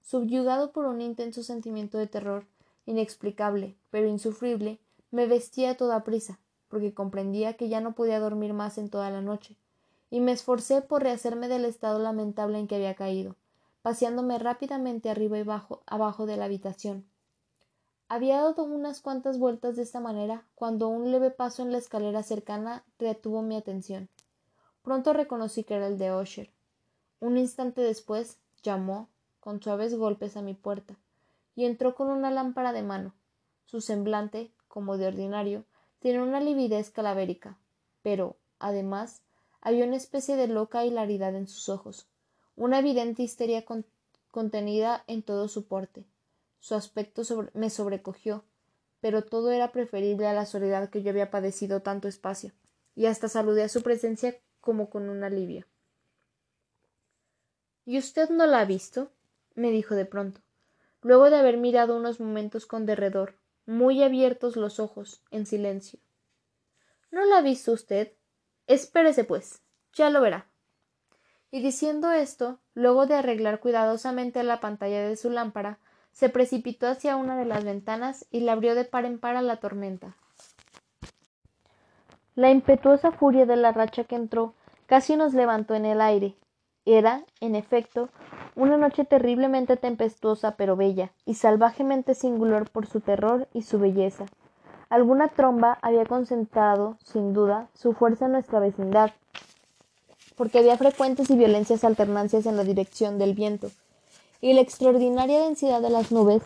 Subyugado por un intenso sentimiento de terror, inexplicable, pero insufrible, me vestía a toda prisa, porque comprendía que ya no podía dormir más en toda la noche, y me esforcé por rehacerme del estado lamentable en que había caído, paseándome rápidamente arriba y abajo de la habitación, había dado unas cuantas vueltas de esta manera cuando un leve paso en la escalera cercana retuvo mi atención. Pronto reconocí que era el de Osher. Un instante después llamó con suaves golpes a mi puerta y entró con una lámpara de mano. Su semblante, como de ordinario, Tenía una lividez calabérica, pero, además, había una especie de loca hilaridad en sus ojos, una evidente histeria contenida en todo su porte. Su aspecto me sobrecogió, pero todo era preferible a la soledad que yo había padecido tanto espacio, y hasta saludé a su presencia como con un alivio. ¿Y usted no la ha visto? me dijo de pronto, luego de haber mirado unos momentos con derredor, muy abiertos los ojos, en silencio. ¿No la ha visto usted? Espérese, pues. Ya lo verá. Y diciendo esto, luego de arreglar cuidadosamente la pantalla de su lámpara, se precipitó hacia una de las ventanas y la abrió de par en par a la tormenta. La impetuosa furia de la racha que entró casi nos levantó en el aire. Era, en efecto, una noche terriblemente tempestuosa pero bella, y salvajemente singular por su terror y su belleza. Alguna tromba había concentrado, sin duda, su fuerza en nuestra vecindad, porque había frecuentes y violencias alternancias en la dirección del viento, y la extraordinaria densidad de las nubes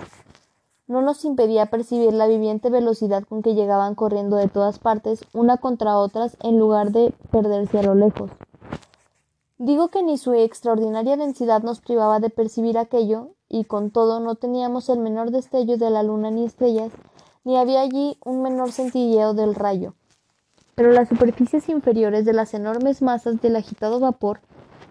no nos impedía percibir la viviente velocidad con que llegaban corriendo de todas partes, una contra otras, en lugar de perderse a lo lejos. Digo que ni su extraordinaria densidad nos privaba de percibir aquello, y con todo no teníamos el menor destello de la luna ni estrellas, ni había allí un menor centilleo del rayo. Pero las superficies inferiores de las enormes masas del agitado vapor,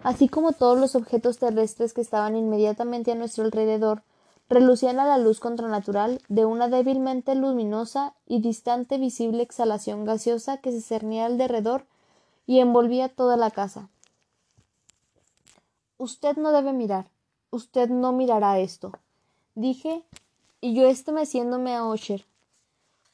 así como todos los objetos terrestres que estaban inmediatamente a nuestro alrededor, relucían a la luz contranatural de una débilmente luminosa y distante visible exhalación gaseosa que se cernía al derredor y envolvía toda la casa. Usted no debe mirar. Usted no mirará esto. Dije, y yo estremeciéndome a Osher.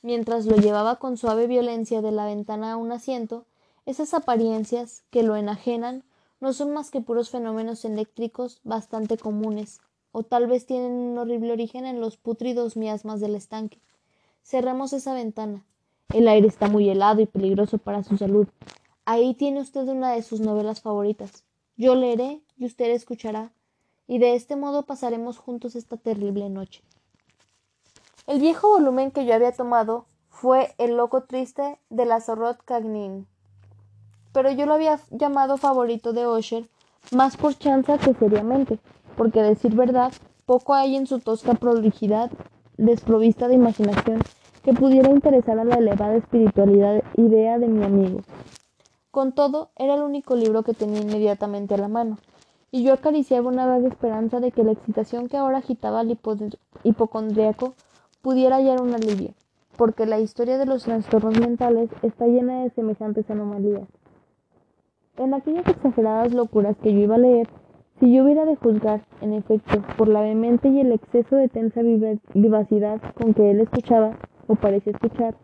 Mientras lo llevaba con suave violencia de la ventana a un asiento, esas apariencias que lo enajenan no son más que puros fenómenos eléctricos bastante comunes, o tal vez tienen un horrible origen en los pútridos miasmas del estanque. Cerremos esa ventana. El aire está muy helado y peligroso para su salud. Ahí tiene usted una de sus novelas favoritas. Yo leeré y usted escuchará, y de este modo pasaremos juntos esta terrible noche. El viejo volumen que yo había tomado fue El loco triste de la Sorrot Cagnin, pero yo lo había llamado favorito de Osher más por chanza que seriamente, porque decir verdad, poco hay en su tosca prolijidad desprovista de imaginación que pudiera interesar a la elevada espiritualidad idea de mi amigo. Con todo, era el único libro que tenía inmediatamente a la mano, y yo acariciaba una vaga esperanza de que la excitación que ahora agitaba al hipocondriaco pudiera hallar un alivio, porque la historia de los trastornos mentales está llena de semejantes anomalías. En aquellas exageradas locuras que yo iba a leer, si yo hubiera de juzgar, en efecto, por la vehemente y el exceso de tensa vivacidad con que él escuchaba, o parecía escuchar,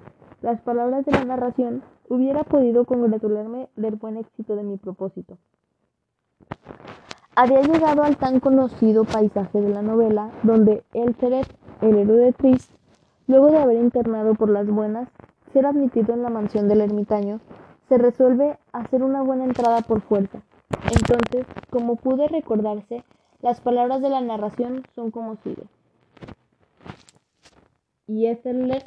las palabras de la narración, hubiera podido congratularme del buen éxito de mi propósito. Había llegado al tan conocido paisaje de la novela, donde Elferet, el héroe de luego de haber internado por las buenas, ser admitido en la mansión del ermitaño, se resuelve a hacer una buena entrada por fuerza. Entonces, como pude recordarse, las palabras de la narración son como sigue. Y Ethelred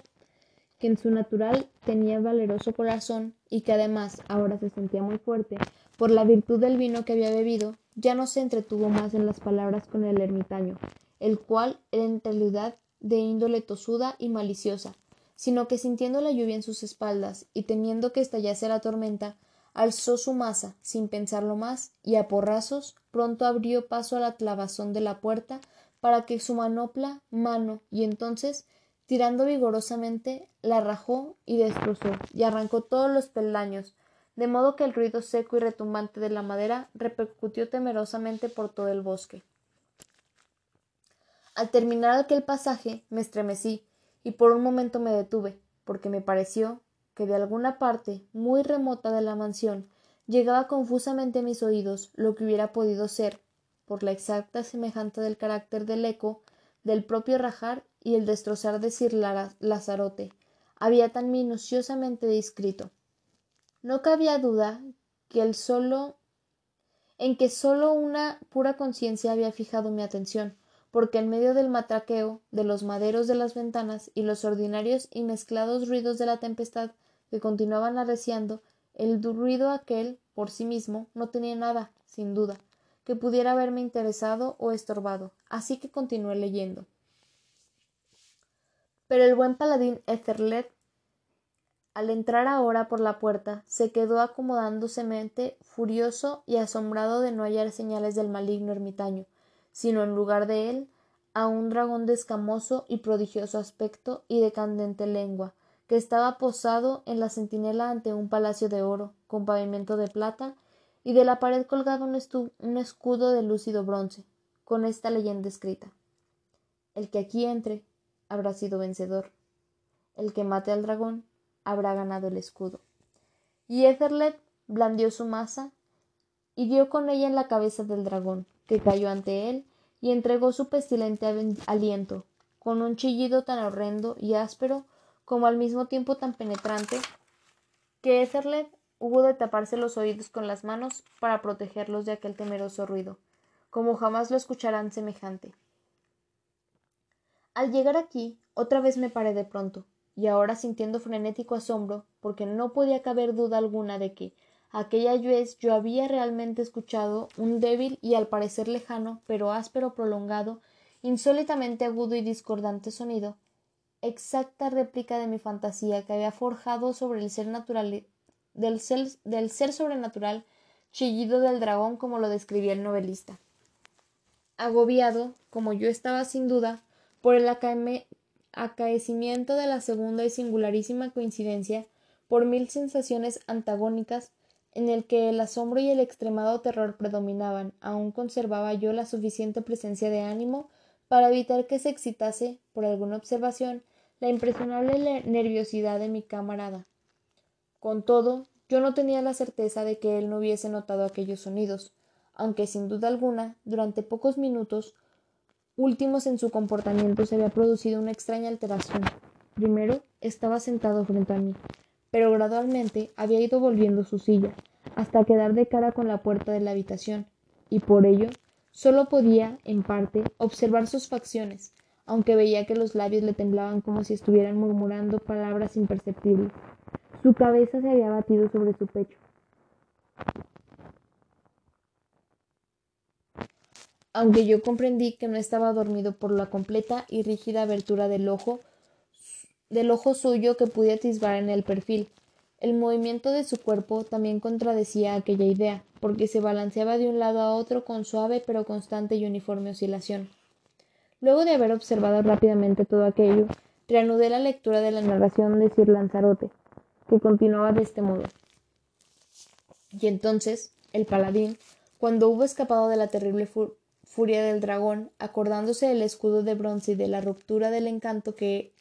que en su natural tenía valeroso corazón y que además ahora se sentía muy fuerte por la virtud del vino que había bebido, ya no se entretuvo más en las palabras con el ermitaño, el cual era en realidad de índole tosuda y maliciosa, sino que sintiendo la lluvia en sus espaldas y temiendo que estallase la tormenta, alzó su masa sin pensarlo más y a porrazos pronto abrió paso a la clavazón de la puerta para que su manopla, mano y entonces tirando vigorosamente, la rajó y destrozó, y arrancó todos los peldaños, de modo que el ruido seco y retumbante de la madera repercutió temerosamente por todo el bosque. Al terminar aquel pasaje me estremecí y por un momento me detuve, porque me pareció que de alguna parte muy remota de la mansión llegaba confusamente a mis oídos lo que hubiera podido ser, por la exacta semejanza del carácter del eco, del propio rajar y el destrozar de Sir Lazarote había tan minuciosamente descrito. No cabía duda que el solo en que sólo una pura conciencia había fijado mi atención, porque en medio del matraqueo, de los maderos de las ventanas y los ordinarios y mezclados ruidos de la tempestad, que continuaban arreciando, el ruido aquel, por sí mismo, no tenía nada, sin duda, que pudiera haberme interesado o estorbado, así que continué leyendo. Pero el buen paladín Etherlet, al entrar ahora por la puerta, se quedó mente furioso y asombrado de no hallar señales del maligno ermitaño, sino en lugar de él a un dragón de escamoso y prodigioso aspecto y de candente lengua, que estaba posado en la centinela ante un palacio de oro, con pavimento de plata, y de la pared colgaba un, un escudo de lúcido bronce, con esta leyenda escrita El que aquí entre habrá sido vencedor. El que mate al dragón habrá ganado el escudo. Y Etherlet blandió su masa y dio con ella en la cabeza del dragón, que cayó ante él y entregó su pestilente aliento, con un chillido tan horrendo y áspero como al mismo tiempo tan penetrante, que Etherlet hubo de taparse los oídos con las manos para protegerlos de aquel temeroso ruido, como jamás lo escucharán semejante. Al llegar aquí, otra vez me paré de pronto, y ahora sintiendo frenético asombro, porque no podía caber duda alguna de que aquella vez yo había realmente escuchado un débil y al parecer lejano, pero áspero prolongado, insólitamente agudo y discordante sonido, exacta réplica de mi fantasía que había forjado sobre el ser natural del ser, del ser sobrenatural chillido del dragón como lo describía el novelista. Agobiado, como yo estaba sin duda, por el acaecimiento de la segunda y singularísima coincidencia, por mil sensaciones antagónicas, en el que el asombro y el extremado terror predominaban, aún conservaba yo la suficiente presencia de ánimo para evitar que se excitase, por alguna observación, la impresionable nerviosidad de mi camarada. Con todo, yo no tenía la certeza de que él no hubiese notado aquellos sonidos, aunque sin duda alguna, durante pocos minutos últimos en su comportamiento se había producido una extraña alteración. Primero estaba sentado frente a mí, pero gradualmente había ido volviendo su silla, hasta quedar de cara con la puerta de la habitación, y por ello solo podía, en parte, observar sus facciones, aunque veía que los labios le temblaban como si estuvieran murmurando palabras imperceptibles. Su cabeza se había batido sobre su pecho, aunque yo comprendí que no estaba dormido por la completa y rígida abertura del ojo del ojo suyo que pude atisbar en el perfil. El movimiento de su cuerpo también contradecía aquella idea, porque se balanceaba de un lado a otro con suave pero constante y uniforme oscilación. Luego de haber observado rápidamente todo aquello, reanudé la lectura de la narración de Sir Lanzarote, que continuaba de este modo. Y entonces, el paladín, cuando hubo escapado de la terrible furia del dragón, acordándose del escudo de bronce y de la ruptura del encanto que,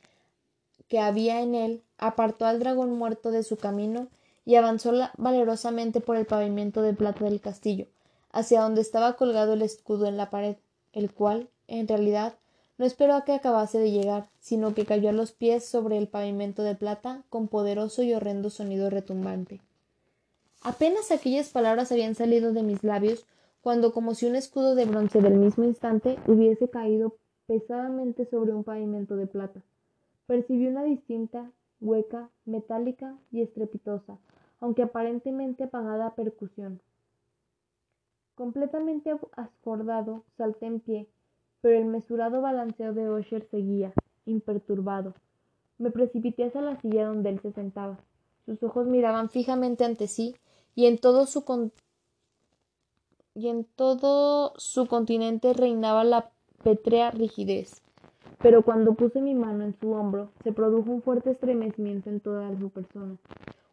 que había en él, apartó al dragón muerto de su camino y avanzó valerosamente por el pavimento de plata del castillo, hacia donde estaba colgado el escudo en la pared, el cual, en realidad, no esperó a que acabase de llegar, sino que cayó a los pies sobre el pavimento de plata con poderoso y horrendo sonido retumbante. Apenas aquellas palabras habían salido de mis labios, cuando como si un escudo de bronce del mismo instante hubiese caído pesadamente sobre un pavimento de plata. Percibí una distinta, hueca, metálica y estrepitosa, aunque aparentemente apagada percusión. Completamente ascordado, salté en pie, pero el mesurado balanceo de Osher seguía, imperturbado. Me precipité hacia la silla donde él se sentaba. Sus ojos miraban fijamente ante sí, y en todo su y en todo su continente reinaba la pétrea rigidez. Pero cuando puse mi mano en su hombro, se produjo un fuerte estremecimiento en toda su persona,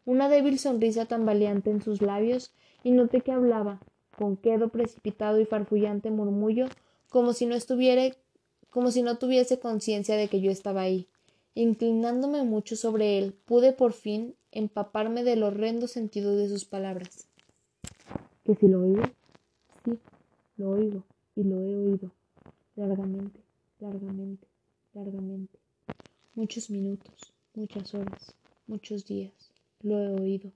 una débil sonrisa tambaleante en sus labios, y noté que hablaba, con quedo precipitado y farfullante murmullo, como si no estuviera como si no tuviese conciencia de que yo estaba ahí. Inclinándome mucho sobre él, pude por fin empaparme del horrendo sentido de sus palabras. ¿Que si lo oigo? Lo oigo y lo he oído, largamente, largamente, largamente. Muchos minutos, muchas horas, muchos días, lo he oído,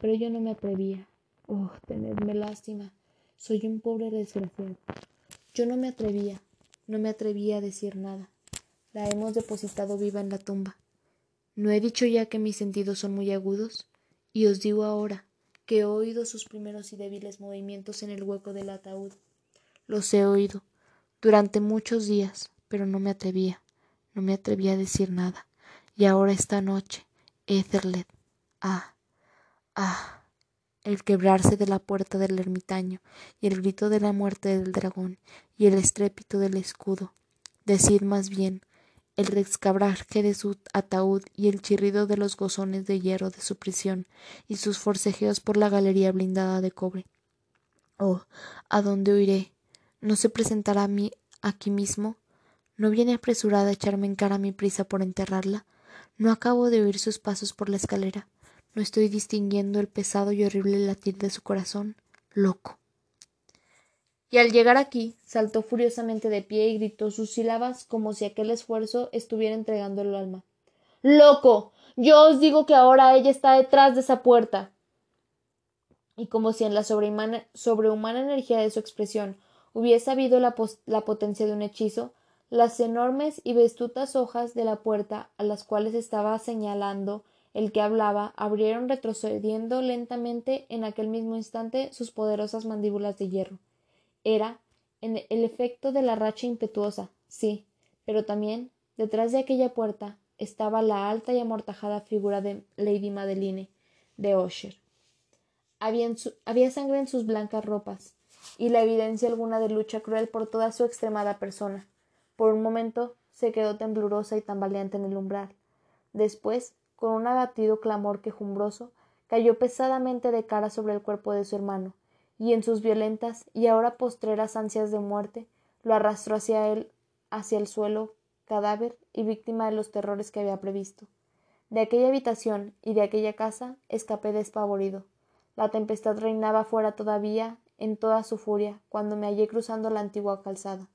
pero yo no me atrevía. Oh, tenedme lástima, soy un pobre desgraciado. Yo no me atrevía, no me atrevía a decir nada. La hemos depositado viva en la tumba. ¿No he dicho ya que mis sentidos son muy agudos? Y os digo ahora que he oído sus primeros y débiles movimientos en el hueco del ataúd. Los he oído durante muchos días, pero no me atrevía, no me atrevía a decir nada. Y ahora esta noche, Etherlet, ah, ah, el quebrarse de la puerta del ermitaño, y el grito de la muerte del dragón, y el estrépito del escudo. Decid más bien, el rescabraje de su ataúd y el chirrido de los gozones de hierro de su prisión y sus forcejeos por la galería blindada de cobre. Oh, ¿a dónde huiré? ¿No se presentará a mí aquí mismo? ¿No viene apresurada a echarme en cara mi prisa por enterrarla? ¿No acabo de oír sus pasos por la escalera? ¿No estoy distinguiendo el pesado y horrible latir de su corazón? Loco y al llegar aquí saltó furiosamente de pie y gritó sus sílabas como si aquel esfuerzo estuviera entregando el alma. ¡Loco! Yo os digo que ahora ella está detrás de esa puerta. Y como si en la sobrehumana, energía de su expresión hubiese habido la, la potencia de un hechizo, las enormes y vestutas hojas de la puerta a las cuales estaba señalando el que hablaba abrieron retrocediendo lentamente en aquel mismo instante sus poderosas mandíbulas de hierro. Era en el efecto de la racha impetuosa, sí, pero también detrás de aquella puerta estaba la alta y amortajada figura de Lady Madeline de Usher. Había, había sangre en sus blancas ropas y la evidencia alguna de lucha cruel por toda su extremada persona. Por un momento se quedó temblorosa y tambaleante en el umbral. Después, con un abatido clamor quejumbroso, cayó pesadamente de cara sobre el cuerpo de su hermano, y en sus violentas y ahora postreras ansias de muerte, lo arrastró hacia él, hacia el suelo, cadáver y víctima de los terrores que había previsto. De aquella habitación y de aquella casa escapé despavorido. La tempestad reinaba fuera todavía en toda su furia cuando me hallé cruzando la antigua calzada.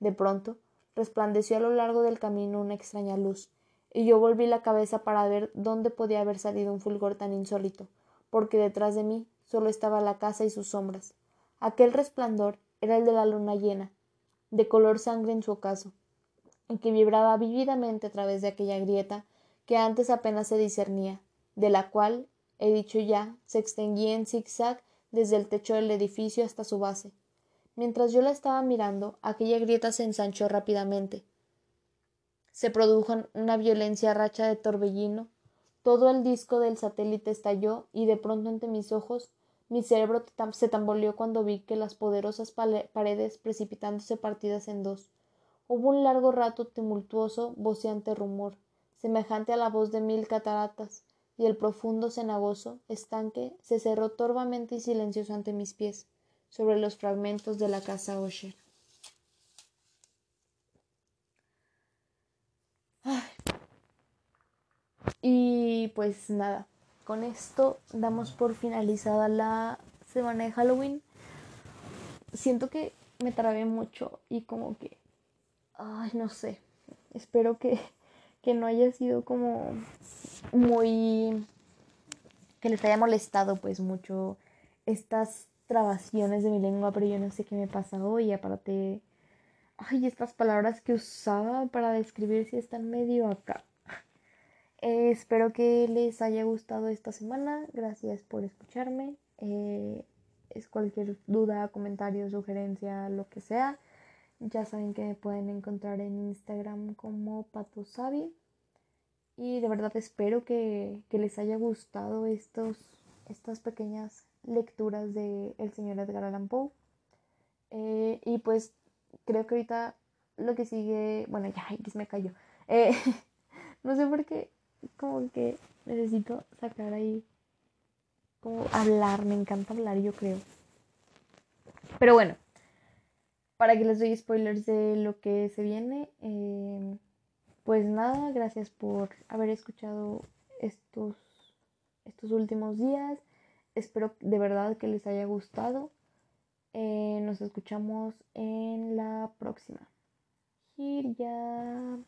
De pronto resplandeció a lo largo del camino una extraña luz, y yo volví la cabeza para ver dónde podía haber salido un fulgor tan insólito, porque detrás de mí solo estaba la casa y sus sombras. Aquel resplandor era el de la luna llena, de color sangre en su ocaso, y que vibraba vívidamente a través de aquella grieta que antes apenas se discernía, de la cual, he dicho ya, se extendía en zigzag desde el techo del edificio hasta su base. Mientras yo la estaba mirando, aquella grieta se ensanchó rápidamente. Se produjo una violencia racha de torbellino, todo el disco del satélite estalló y de pronto ante mis ojos mi cerebro se tamboleó cuando vi que las poderosas paredes precipitándose partidas en dos. Hubo un largo rato tumultuoso, voceante rumor, semejante a la voz de mil cataratas, y el profundo cenagoso estanque se cerró torvamente y silencioso ante mis pies, sobre los fragmentos de la casa Osher. Y pues nada, con esto damos por finalizada la semana de Halloween. Siento que me trabé mucho y como que, ay, no sé, espero que, que no haya sido como muy, que les haya molestado pues mucho estas trabaciones de mi lengua, pero yo no sé qué me pasa hoy, aparte, ay, estas palabras que usaba para describir si están medio acá. Eh, espero que les haya gustado esta semana. Gracias por escucharme. Eh, es cualquier duda, comentario, sugerencia, lo que sea. Ya saben que me pueden encontrar en Instagram como patosabi. Y de verdad espero que, les haya gustado estos, estas pequeñas lecturas de el señor Edgar Allan Poe. Eh, y pues creo que ahorita lo que sigue, bueno, ya X me cayó. no sé por qué como que necesito sacar ahí, como hablar, me encanta hablar, yo creo. Pero bueno, para que les doy spoilers de lo que se viene, em, pues nada, gracias por haber escuchado estos, estos últimos días. Espero de verdad que les haya gustado. Eh, nos escuchamos en la próxima. ya